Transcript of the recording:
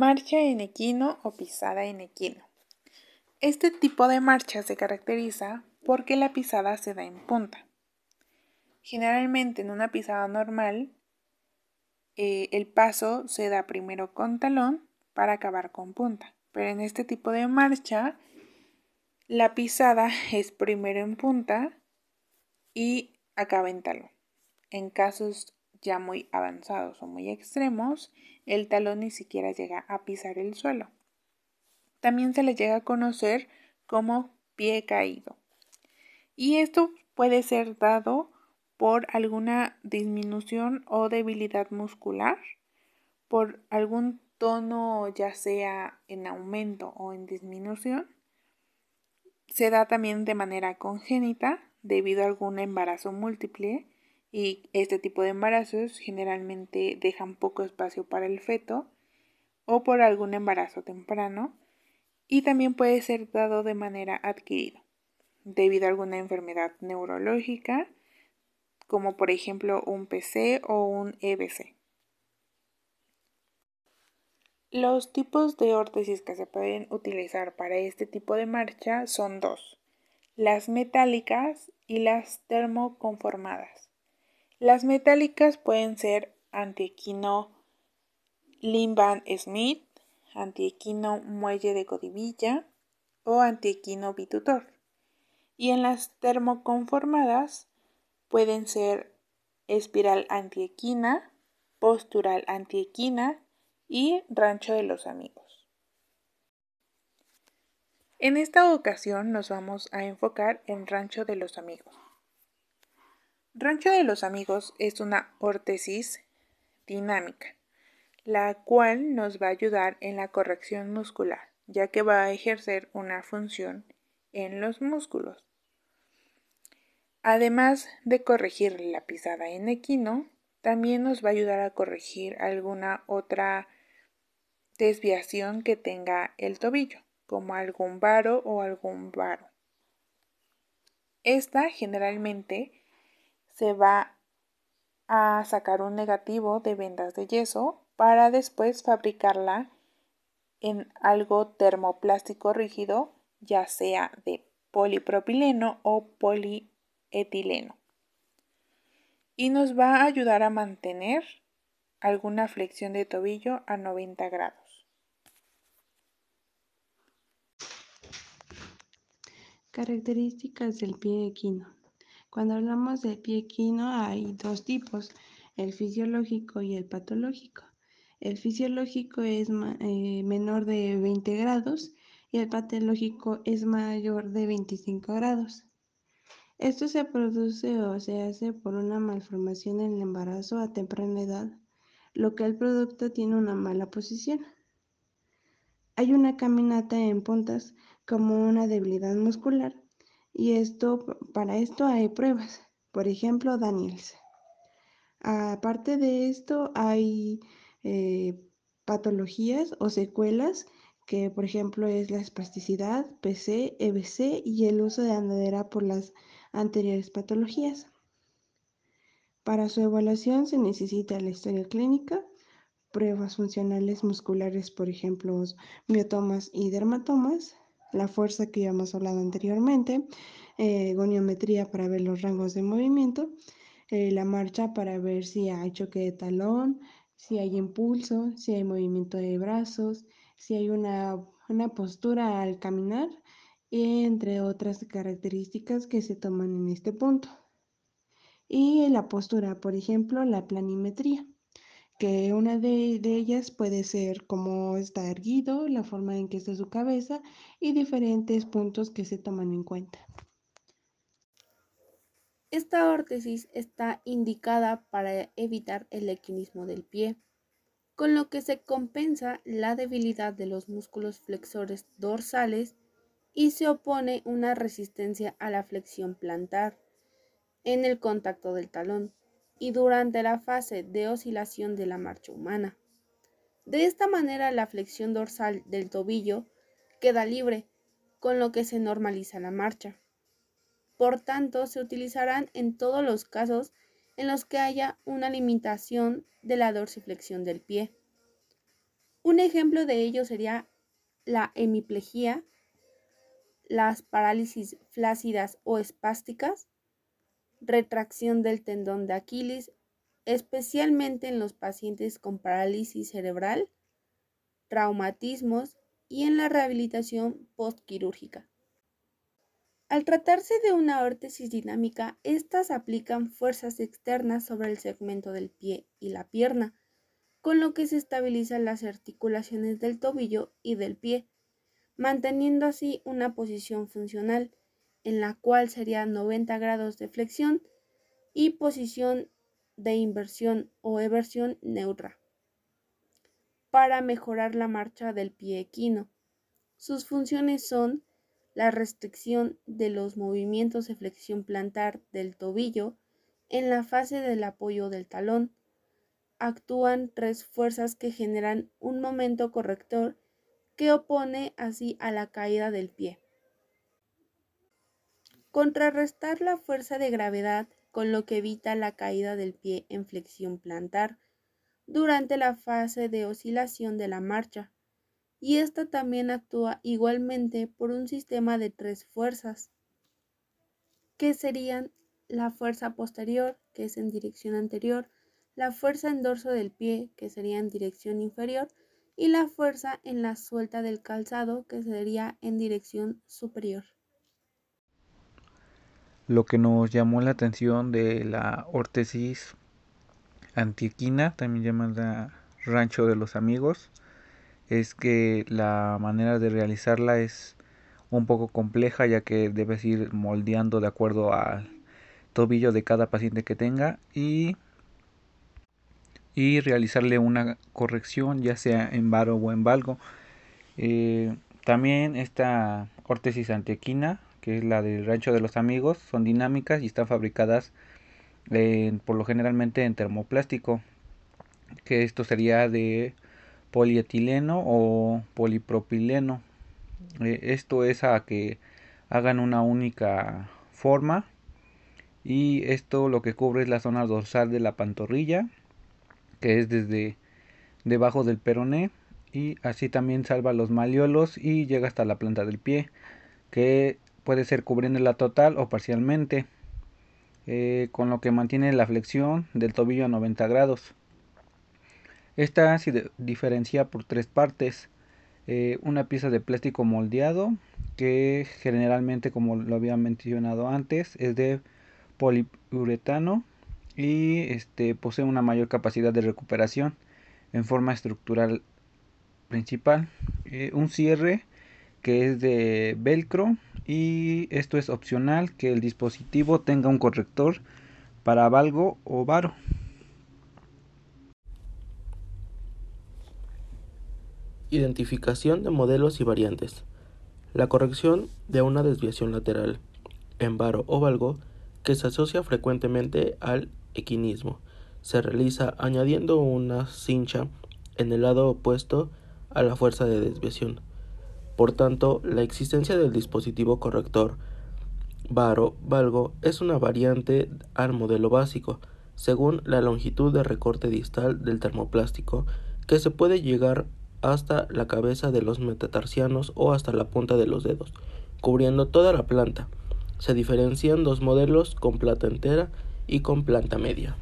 Marcha en equino o pisada en equino. Este tipo de marcha se caracteriza porque la pisada se da en punta. Generalmente en una pisada normal, eh, el paso se da primero con talón para acabar con punta. Pero en este tipo de marcha, la pisada es primero en punta y acaba en talón. En casos ya muy avanzados o muy extremos, el talón ni siquiera llega a pisar el suelo. También se le llega a conocer como pie caído. Y esto puede ser dado por alguna disminución o debilidad muscular, por algún tono ya sea en aumento o en disminución. Se da también de manera congénita debido a algún embarazo múltiple y este tipo de embarazos generalmente dejan poco espacio para el feto o por algún embarazo temprano y también puede ser dado de manera adquirida debido a alguna enfermedad neurológica como por ejemplo un PC o un EBC. Los tipos de órtesis que se pueden utilizar para este tipo de marcha son dos, las metálicas y las termoconformadas. Las metálicas pueden ser antiequino Limban Smith, antiequino Muelle de Codivilla o antiequino Bitutor. Y en las termoconformadas pueden ser espiral antiequina, postural antiequina y rancho de los amigos. En esta ocasión nos vamos a enfocar en rancho de los amigos. Rancho de los amigos es una órtesis dinámica, la cual nos va a ayudar en la corrección muscular, ya que va a ejercer una función en los músculos. Además de corregir la pisada en equino, también nos va a ayudar a corregir alguna otra desviación que tenga el tobillo, como algún varo o algún varo. Esta generalmente se va a sacar un negativo de vendas de yeso para después fabricarla en algo termoplástico rígido, ya sea de polipropileno o polietileno. Y nos va a ayudar a mantener alguna flexión de tobillo a 90 grados. Características del pie equino. Cuando hablamos de pie equino hay dos tipos, el fisiológico y el patológico. El fisiológico es eh, menor de 20 grados y el patológico es mayor de 25 grados. Esto se produce o se hace por una malformación en el embarazo a temprana edad, lo que el producto tiene una mala posición. Hay una caminata en puntas como una debilidad muscular y esto, para esto hay pruebas, por ejemplo, Daniels. Aparte de esto, hay eh, patologías o secuelas que, por ejemplo, es la espasticidad, PC, EBC y el uso de andadera por las anteriores patologías. Para su evaluación se necesita la historia clínica, pruebas funcionales musculares, por ejemplo, miotomas y dermatomas, la fuerza que ya hemos hablado anteriormente, eh, goniometría para ver los rangos de movimiento, eh, la marcha para ver si hay choque de talón, si hay impulso, si hay movimiento de brazos, si hay una, una postura al caminar, entre otras características que se toman en este punto. Y la postura, por ejemplo, la planimetría que una de, ellas puede ser cómo está erguido, la forma en que está su cabeza y diferentes puntos que se toman en cuenta. Esta órtesis está indicada para evitar el equinismo del pie, con lo que se compensa la debilidad de los músculos flexores dorsales y se opone una resistencia a la flexión plantar en el contacto del talón y durante la fase de oscilación de la marcha humana. De esta manera la flexión dorsal del tobillo queda libre, con lo que se normaliza la marcha. Por tanto, se utilizarán en todos los casos en los que haya una limitación de la dorsiflexión del pie. Un ejemplo de ello sería la hemiplegia, las parálisis flácidas o espásticas, retracción del tendón de Aquiles, especialmente en los pacientes con parálisis cerebral, traumatismos y en la rehabilitación postquirúrgica. Al tratarse de una órtesis dinámica, estas aplican fuerzas externas sobre el segmento del pie y la pierna, con lo que se estabilizan las articulaciones del tobillo y del pie, manteniendo así una posición funcional, en la cual sería 90 grados de flexión y posición de inversión o eversión neutra, para mejorar la marcha del pie equino. Sus funciones son la restricción de los movimientos de flexión plantar del tobillo en la fase del apoyo del talón. Actúan tres fuerzas que generan un momento corrector que opone así a la caída del pie. Contrarrestar la fuerza de gravedad con lo que evita la caída del pie en flexión plantar durante la fase de oscilación de la marcha y esta también actúa igualmente por un sistema de tres fuerzas, que serían la fuerza posterior, que es en dirección anterior, la fuerza en dorso del pie, que sería en dirección inferior, y la fuerza en la suelta del calzado, que sería en dirección superior. Lo que nos llamó la atención de la órtesis antiequina, también llamada rancho de los amigos, es que la manera de realizarla es un poco compleja ya que debes ir moldeando de acuerdo al tobillo de cada paciente que tenga y, y realizarle una corrección ya sea en varo o en valgo. Eh, también esta órtesis antequina que es la del rancho de los amigos son dinámicas y están fabricadas por lo generalmente en termoplástico que esto sería de polietileno o polipropileno. Eh, esto es a que hagan una única forma y esto lo que cubre es la zona dorsal de la pantorrilla que es desde debajo del peroné y así también salva los maliolos y llega hasta la planta del pie que puede ser cubriéndola total o parcialmente eh, con lo que mantiene la flexión del tobillo a 90 grados esta se diferencia por tres partes. Eh, una pieza de plástico moldeado que generalmente como lo había mencionado antes es de poliuretano y este, posee una mayor capacidad de recuperación en forma estructural principal. Eh, un cierre que es de velcro y esto es opcional que el dispositivo tenga un corrector para valgo o varo. Identificación de modelos y variantes. La corrección de una desviación lateral en varo o valgo que se asocia frecuentemente al equinismo. Se realiza añadiendo una cincha en el lado opuesto a la fuerza de desviación. Por tanto, la existencia del dispositivo corrector varo-valgo es una variante al modelo básico, según la longitud de recorte distal del termoplástico, que se puede llegar hasta la cabeza de los metatarsianos o hasta la punta de los dedos, cubriendo toda la planta. Se diferencian dos modelos con planta entera y con planta media.